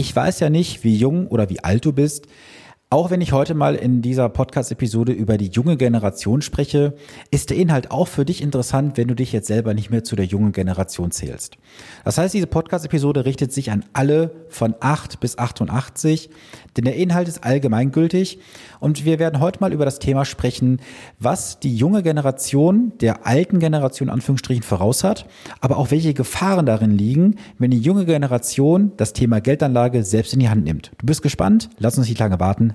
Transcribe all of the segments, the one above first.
Ich weiß ja nicht, wie jung oder wie alt du bist. Auch wenn ich heute mal in dieser Podcast-Episode über die junge Generation spreche, ist der Inhalt auch für dich interessant, wenn du dich jetzt selber nicht mehr zu der jungen Generation zählst. Das heißt, diese Podcast-Episode richtet sich an alle von 8 bis 88, denn der Inhalt ist allgemeingültig und wir werden heute mal über das Thema sprechen, was die junge Generation der alten Generation Anführungsstrichen voraus hat, aber auch welche Gefahren darin liegen, wenn die junge Generation das Thema Geldanlage selbst in die Hand nimmt. Du bist gespannt? Lass uns nicht lange warten.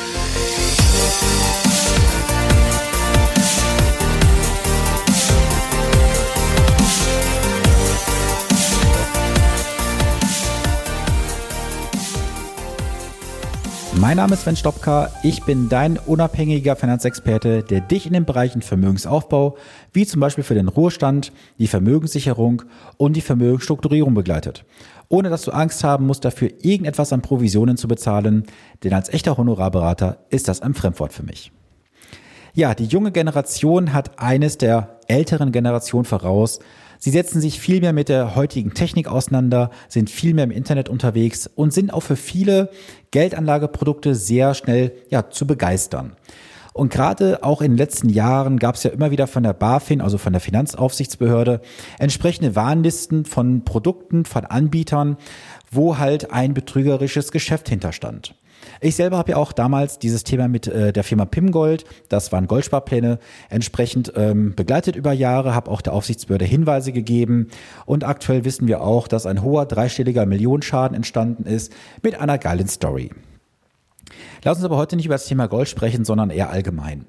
Mein Name ist Sven Stopka. Ich bin dein unabhängiger Finanzexperte, der dich in den Bereichen Vermögensaufbau, wie zum Beispiel für den Ruhestand, die Vermögenssicherung und die Vermögensstrukturierung begleitet. Ohne dass du Angst haben musst, dafür irgendetwas an Provisionen zu bezahlen, denn als echter Honorarberater ist das ein Fremdwort für mich. Ja, die junge Generation hat eines der älteren Generationen voraus, Sie setzen sich viel mehr mit der heutigen Technik auseinander, sind viel mehr im Internet unterwegs und sind auch für viele Geldanlageprodukte sehr schnell ja, zu begeistern. Und gerade auch in den letzten Jahren gab es ja immer wieder von der BaFin, also von der Finanzaufsichtsbehörde, entsprechende Warnlisten von Produkten, von Anbietern, wo halt ein betrügerisches Geschäft hinterstand. Ich selber habe ja auch damals dieses Thema mit äh, der Firma Pimgold, das waren Goldsparpläne, entsprechend ähm, begleitet über Jahre, habe auch der Aufsichtsbehörde Hinweise gegeben und aktuell wissen wir auch, dass ein hoher dreistelliger Millionenschaden entstanden ist mit einer geilen Story. Lass uns aber heute nicht über das Thema Gold sprechen, sondern eher allgemein.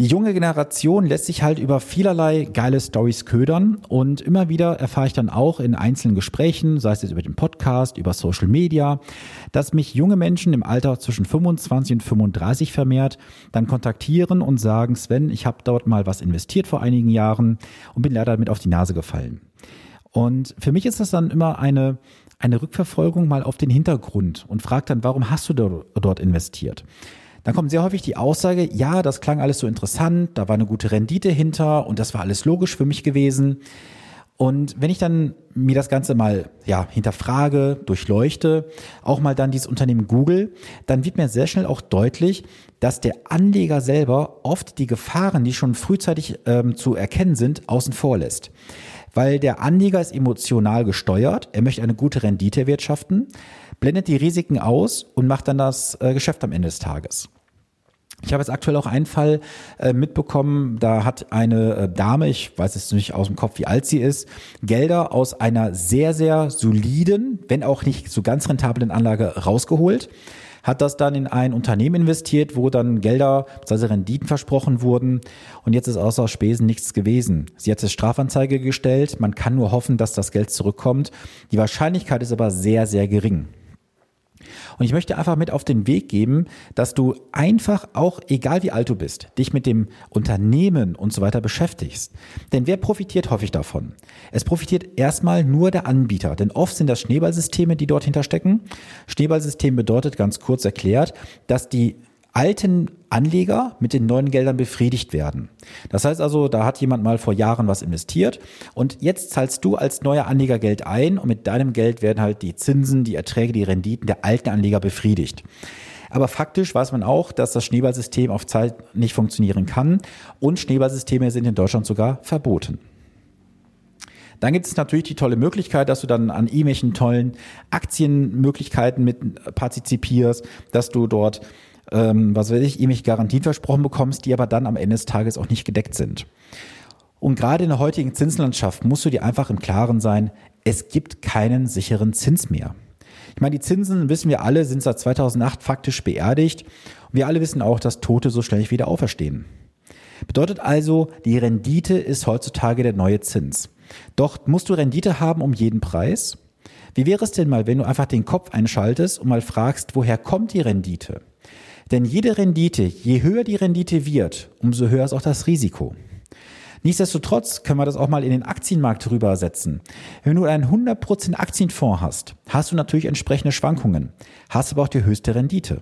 Die junge Generation lässt sich halt über vielerlei geile Stories ködern und immer wieder erfahre ich dann auch in einzelnen Gesprächen, sei es jetzt über den Podcast, über Social Media, dass mich junge Menschen im Alter zwischen 25 und 35 vermehrt dann kontaktieren und sagen, Sven, ich habe dort mal was investiert vor einigen Jahren und bin leider damit auf die Nase gefallen. Und für mich ist das dann immer eine, eine Rückverfolgung mal auf den Hintergrund und fragt dann, warum hast du dort investiert? Dann kommt sehr häufig die Aussage, ja, das klang alles so interessant, da war eine gute Rendite hinter und das war alles logisch für mich gewesen. Und wenn ich dann mir das Ganze mal ja, hinterfrage, durchleuchte, auch mal dann dieses Unternehmen Google, dann wird mir sehr schnell auch deutlich, dass der Anleger selber oft die Gefahren, die schon frühzeitig ähm, zu erkennen sind, außen vor lässt. Weil der Anleger ist emotional gesteuert, er möchte eine gute Rendite erwirtschaften, blendet die Risiken aus und macht dann das äh, Geschäft am Ende des Tages. Ich habe jetzt aktuell auch einen Fall äh, mitbekommen, da hat eine äh, Dame, ich weiß jetzt nicht aus dem Kopf, wie alt sie ist, Gelder aus einer sehr, sehr soliden, wenn auch nicht so ganz rentablen Anlage rausgeholt, hat das dann in ein Unternehmen investiert, wo dann Gelder, also Renditen versprochen wurden und jetzt ist außer Spesen nichts gewesen. Sie hat jetzt Strafanzeige gestellt, man kann nur hoffen, dass das Geld zurückkommt. Die Wahrscheinlichkeit ist aber sehr, sehr gering. Und ich möchte einfach mit auf den Weg geben, dass du einfach auch, egal wie alt du bist, dich mit dem Unternehmen und so weiter beschäftigst. Denn wer profitiert häufig davon? Es profitiert erstmal nur der Anbieter, denn oft sind das Schneeballsysteme, die dort hinterstecken. Schneeballsystem bedeutet ganz kurz erklärt, dass die alten Anleger mit den neuen Geldern befriedigt werden. Das heißt also, da hat jemand mal vor Jahren was investiert und jetzt zahlst du als neuer Anleger Geld ein und mit deinem Geld werden halt die Zinsen, die Erträge, die Renditen der alten Anleger befriedigt. Aber faktisch weiß man auch, dass das Schneeballsystem auf Zeit nicht funktionieren kann und Schneeballsysteme sind in Deutschland sogar verboten. Dann gibt es natürlich die tolle Möglichkeit, dass du dann an irgendwelchen tollen Aktienmöglichkeiten mit partizipierst, dass du dort ähm, was weiß ich, irgendwelche Garantien versprochen bekommst, die aber dann am Ende des Tages auch nicht gedeckt sind. Und gerade in der heutigen Zinslandschaft musst du dir einfach im Klaren sein, es gibt keinen sicheren Zins mehr. Ich meine, die Zinsen, wissen wir alle, sind seit 2008 faktisch beerdigt. Und wir alle wissen auch, dass Tote so schnell nicht wieder auferstehen. Bedeutet also, die Rendite ist heutzutage der neue Zins. Doch musst du Rendite haben um jeden Preis? Wie wäre es denn mal, wenn du einfach den Kopf einschaltest und mal fragst, woher kommt die Rendite? Denn jede Rendite, je höher die Rendite wird, umso höher ist auch das Risiko. Nichtsdestotrotz können wir das auch mal in den Aktienmarkt rübersetzen. Wenn du einen 100% Aktienfonds hast, hast du natürlich entsprechende Schwankungen, hast aber auch die höchste Rendite.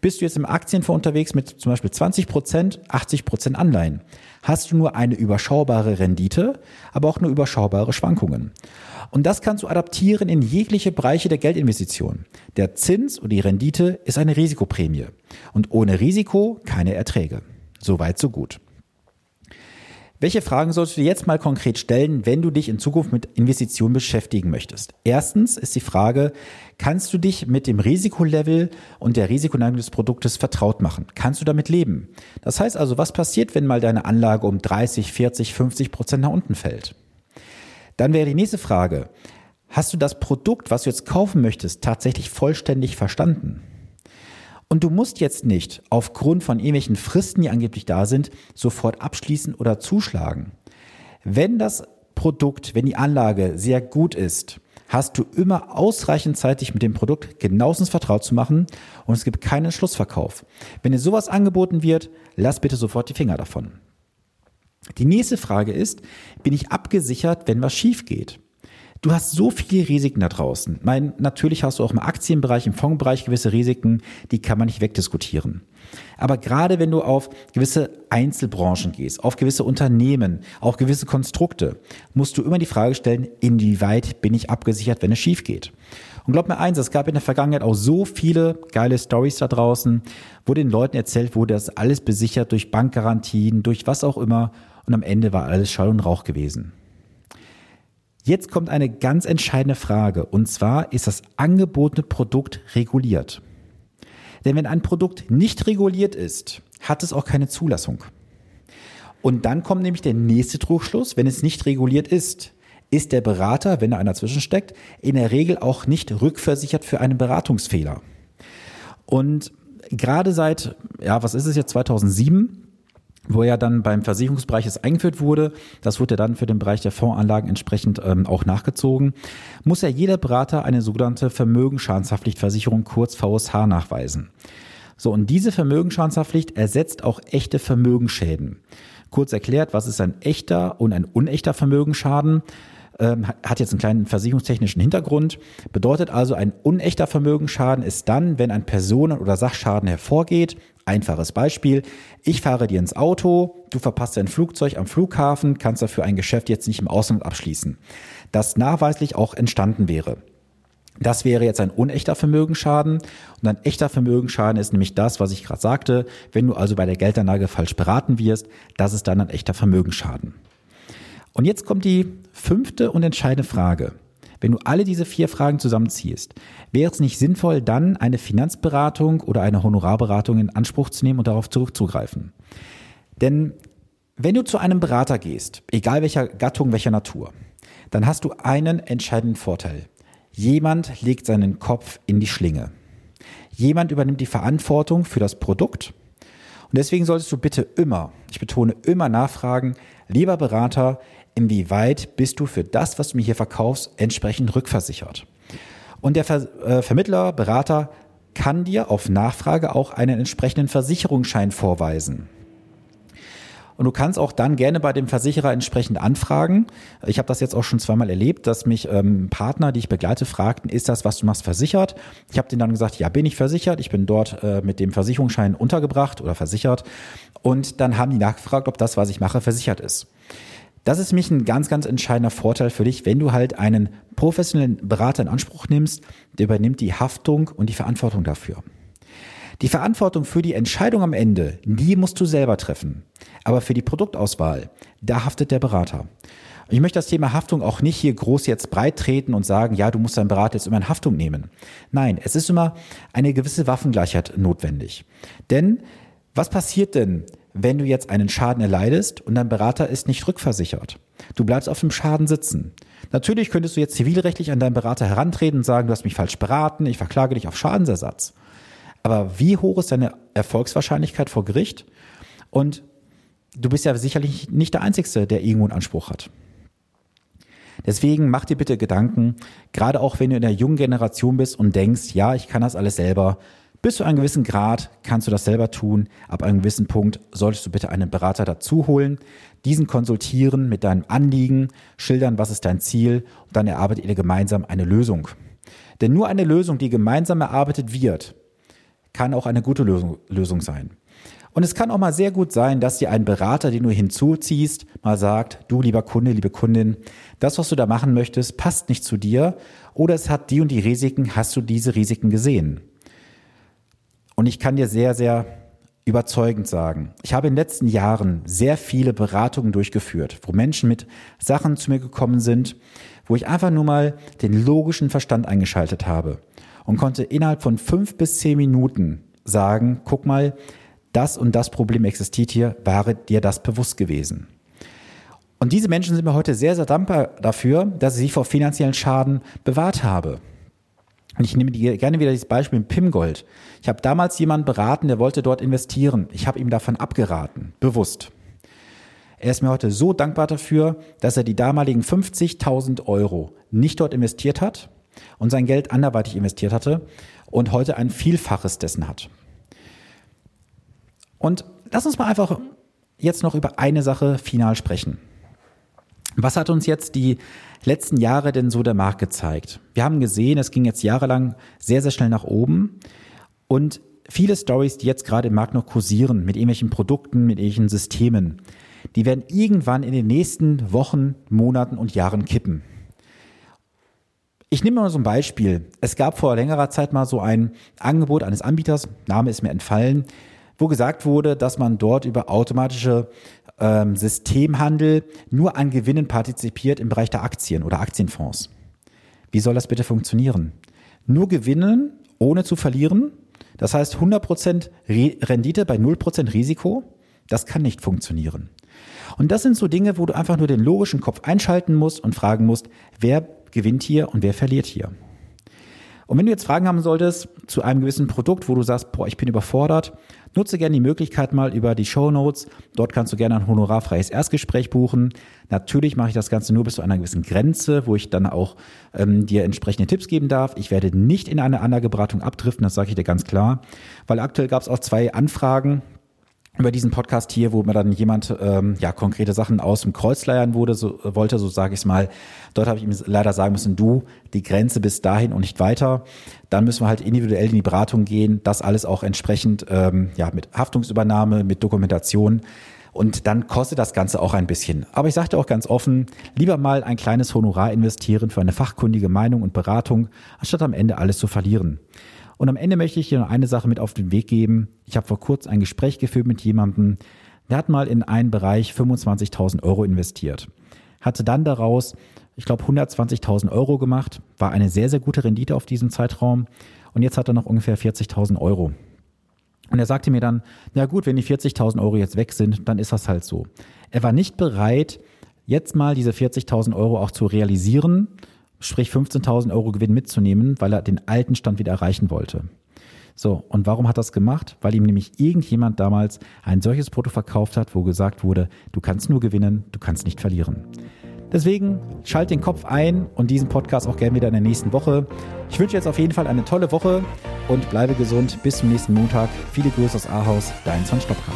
Bist du jetzt im Aktienfonds unterwegs mit zum Beispiel 20% 80% Anleihen, hast du nur eine überschaubare Rendite, aber auch nur überschaubare Schwankungen. Und das kannst du adaptieren in jegliche Bereiche der Geldinvestition. Der Zins und die Rendite ist eine Risikoprämie. Und ohne Risiko keine Erträge. Soweit, so gut. Welche Fragen solltest du jetzt mal konkret stellen, wenn du dich in Zukunft mit Investitionen beschäftigen möchtest? Erstens ist die Frage, kannst du dich mit dem Risikolevel und der Risikoneigung des Produktes vertraut machen? Kannst du damit leben? Das heißt also, was passiert, wenn mal deine Anlage um 30, 40, 50 Prozent nach unten fällt? Dann wäre die nächste Frage, hast du das Produkt, was du jetzt kaufen möchtest, tatsächlich vollständig verstanden? Und du musst jetzt nicht aufgrund von irgendwelchen Fristen, die angeblich da sind, sofort abschließen oder zuschlagen. Wenn das Produkt, wenn die Anlage sehr gut ist, hast du immer ausreichend Zeit, dich mit dem Produkt genauestens vertraut zu machen und es gibt keinen Schlussverkauf. Wenn dir sowas angeboten wird, lass bitte sofort die Finger davon. Die nächste Frage ist, bin ich abgesichert, wenn was schief geht? Du hast so viele Risiken da draußen. Mein, natürlich hast du auch im Aktienbereich, im Fondsbereich gewisse Risiken, die kann man nicht wegdiskutieren. Aber gerade wenn du auf gewisse Einzelbranchen gehst, auf gewisse Unternehmen, auf gewisse Konstrukte, musst du immer die Frage stellen, inwieweit bin ich abgesichert, wenn es schief geht? Und glaub mir eins, es gab in der Vergangenheit auch so viele geile Stories da draußen, wo den Leuten erzählt wurde, das ist alles besichert durch Bankgarantien, durch was auch immer. Und am Ende war alles Schall und Rauch gewesen. Jetzt kommt eine ganz entscheidende Frage, und zwar ist das angebotene Produkt reguliert. Denn wenn ein Produkt nicht reguliert ist, hat es auch keine Zulassung. Und dann kommt nämlich der nächste Trugschluss, wenn es nicht reguliert ist, ist der Berater, wenn da einer zwischensteckt, in der Regel auch nicht rückversichert für einen Beratungsfehler. Und gerade seit, ja, was ist es jetzt, 2007, wo ja dann beim Versicherungsbereich es eingeführt wurde, das wurde dann für den Bereich der Fondsanlagen entsprechend ähm, auch nachgezogen, muss ja jeder Berater eine sogenannte Vermögensschadenshaftpflichtversicherung kurz VSH nachweisen. So, und diese Vermögensschadenshaftpflicht ersetzt auch echte Vermögensschäden. Kurz erklärt, was ist ein echter und ein unechter Vermögensschaden? Ähm, hat jetzt einen kleinen versicherungstechnischen Hintergrund. Bedeutet also, ein unechter Vermögensschaden ist dann, wenn ein Personen- oder Sachschaden hervorgeht. Einfaches Beispiel. Ich fahre dir ins Auto, du verpasst dein Flugzeug am Flughafen, kannst dafür ein Geschäft jetzt nicht im Ausland abschließen. Das nachweislich auch entstanden wäre. Das wäre jetzt ein unechter Vermögensschaden. Und ein echter Vermögensschaden ist nämlich das, was ich gerade sagte. Wenn du also bei der Geldanlage falsch beraten wirst, das ist dann ein echter Vermögensschaden. Und jetzt kommt die fünfte und entscheidende Frage. Wenn du alle diese vier Fragen zusammenziehst, wäre es nicht sinnvoll, dann eine Finanzberatung oder eine Honorarberatung in Anspruch zu nehmen und darauf zurückzugreifen? Denn wenn du zu einem Berater gehst, egal welcher Gattung, welcher Natur, dann hast du einen entscheidenden Vorteil. Jemand legt seinen Kopf in die Schlinge. Jemand übernimmt die Verantwortung für das Produkt. Und deswegen solltest du bitte immer, ich betone immer nachfragen, lieber Berater, inwieweit bist du für das, was du mir hier verkaufst, entsprechend rückversichert. Und der Ver äh, Vermittler, Berater kann dir auf Nachfrage auch einen entsprechenden Versicherungsschein vorweisen. Und du kannst auch dann gerne bei dem Versicherer entsprechend anfragen. Ich habe das jetzt auch schon zweimal erlebt, dass mich ähm, Partner, die ich begleite, fragten, ist das, was du machst, versichert? Ich habe denen dann gesagt, ja, bin ich versichert. Ich bin dort äh, mit dem Versicherungsschein untergebracht oder versichert. Und dann haben die nachgefragt, ob das, was ich mache, versichert ist. Das ist mich ein ganz, ganz entscheidender Vorteil für dich, wenn du halt einen professionellen Berater in Anspruch nimmst, der übernimmt die Haftung und die Verantwortung dafür. Die Verantwortung für die Entscheidung am Ende, die musst du selber treffen. Aber für die Produktauswahl, da haftet der Berater. Ich möchte das Thema Haftung auch nicht hier groß jetzt breit treten und sagen, ja, du musst deinen Berater jetzt immer in Haftung nehmen. Nein, es ist immer eine gewisse Waffengleichheit notwendig. Denn was passiert denn, wenn du jetzt einen Schaden erleidest und dein Berater ist nicht rückversichert. Du bleibst auf dem Schaden sitzen. Natürlich könntest du jetzt zivilrechtlich an deinen Berater herantreten und sagen, du hast mich falsch beraten, ich verklage dich auf Schadensersatz. Aber wie hoch ist deine Erfolgswahrscheinlichkeit vor Gericht? Und du bist ja sicherlich nicht der Einzige, der irgendwo einen Anspruch hat. Deswegen mach dir bitte Gedanken, gerade auch wenn du in der jungen Generation bist und denkst, ja, ich kann das alles selber, Bis zu einem gewissen Grad kannst du das selber tun. Ab einem gewissen Punkt solltest du bitte einen Berater dazu holen, diesen konsultieren mit deinem Anliegen, schildern, was ist dein Ziel und dann erarbeitet ihr gemeinsam eine Lösung. Denn nur eine Lösung, die gemeinsam erarbeitet wird, kann auch eine gute Lösung, Lösung sein. Und es kann auch mal sehr gut sein, dass dir ein Berater, den du hinzuziehst, mal sagt, du lieber Kunde, liebe Kundin, das, was du da machen möchtest, passt nicht zu dir oder es hat die und die Risiken, hast du diese Risiken gesehen? Und ich kann dir sehr, sehr überzeugend sagen, ich habe in den letzten Jahren sehr viele Beratungen durchgeführt, wo Menschen mit Sachen zu mir gekommen sind, wo ich einfach nur mal den logischen Verstand eingeschaltet habe und konnte innerhalb von fünf bis zehn Minuten sagen, guck mal, das und das Problem existiert hier, wäre dir das bewusst gewesen. Und diese Menschen sind mir heute sehr, sehr dankbar dafür, dass ich sie vor finanziellen Schaden bewahrt habe. Und ich nehme gerne wieder dieses Beispiel mit Pimgold. Ich habe damals jemanden beraten, der wollte dort investieren. Ich habe ihm davon abgeraten, bewusst. Er ist mir heute so dankbar dafür, dass er die damaligen 50.000 Euro nicht dort investiert hat und sein Geld anderweitig investiert hatte und heute ein Vielfaches dessen hat. Und lass uns mal einfach jetzt noch über eine Sache final sprechen. Was hat uns jetzt die letzten Jahre denn so der Markt gezeigt? Wir haben gesehen, es ging jetzt jahrelang sehr, sehr schnell nach oben und viele Stories, die jetzt gerade im Markt noch kursieren, mit irgendwelchen Produkten, mit irgendwelchen Systemen, die werden irgendwann in den nächsten Wochen, Monaten und Jahren kippen. Ich nehme mal so ein Beispiel. Es gab vor längerer Zeit mal so ein Angebot eines Anbieters, Name ist mir entfallen, wo gesagt wurde, dass man dort über automatische ähm, Systemhandel nur an Gewinnen partizipiert im Bereich der Aktien oder Aktienfonds. Wie soll das bitte funktionieren? Nur gewinnen, ohne zu verlieren? Das heißt 100% Rendite bei 0% Risiko? Das kann nicht funktionieren. Und das sind so Dinge, wo du einfach nur den logischen Kopf einschalten musst und fragen musst, wer gewinnt hier und wer verliert hier. Und wenn du jetzt Fragen haben solltest zu einem gewissen Produkt, wo du sagst, boah, ich bin überfordert, nutze gerne die Möglichkeit mal über die Show Notes. Dort kannst du gerne ein honorarfreies Erstgespräch buchen. Natürlich mache ich das Ganze nur bis zu einer gewissen Grenze, wo ich dann auch ähm, dir entsprechende Tipps geben darf. Ich werde nicht in eine Anlageberatung abdriften, das sage ich dir ganz klar, weil aktuell gab es auch zwei Anfragen über diesen Podcast hier, wo mir dann jemand ähm, ja konkrete Sachen aus dem Kreuz leiern wurde, so, wollte, so sage ich es mal. Dort habe ich ihm leider sagen müssen, du, die Grenze bis dahin und nicht weiter. Dann müssen wir halt individuell in die Beratung gehen, das alles auch entsprechend ähm, ja mit Haftungsübernahme, mit Dokumentation. Und dann kostet das Ganze auch ein bisschen. Aber ich sagte auch ganz offen, lieber mal ein kleines Honorar investieren für eine fachkundige Meinung und Beratung, anstatt am Ende alles zu verlieren. Und am Ende möchte ich dir noch eine Sache mit auf den Weg geben. Ich habe vor kurzem ein Gespräch geführt mit jemandem, der hat mal in einen Bereich 25.000 Euro investiert. Hatte dann daraus, ich glaube, 120.000 Euro gemacht. War eine sehr, sehr gute Rendite auf diesem Zeitraum. Und jetzt hat er noch ungefähr 40.000 Euro. Und er sagte mir dann, na gut, wenn die 40.000 Euro jetzt weg sind, dann ist das halt so. Er war nicht bereit, jetzt mal diese 40.000 Euro auch zu realisieren, sprich 15.000 Euro Gewinn mitzunehmen, weil er den alten Stand wieder erreichen wollte. So, und warum hat er das gemacht? Weil ihm nämlich irgendjemand damals ein solches Produkt verkauft hat, wo gesagt wurde, du kannst nur gewinnen, du kannst nicht verlieren. Deswegen schalt den Kopf ein und diesen Podcast auch gerne wieder in der nächsten Woche. Ich wünsche jetzt auf jeden Fall eine tolle Woche und bleibe gesund. Bis zum nächsten Montag. Viele Grüße aus Ahaus, dein Sven Stopka.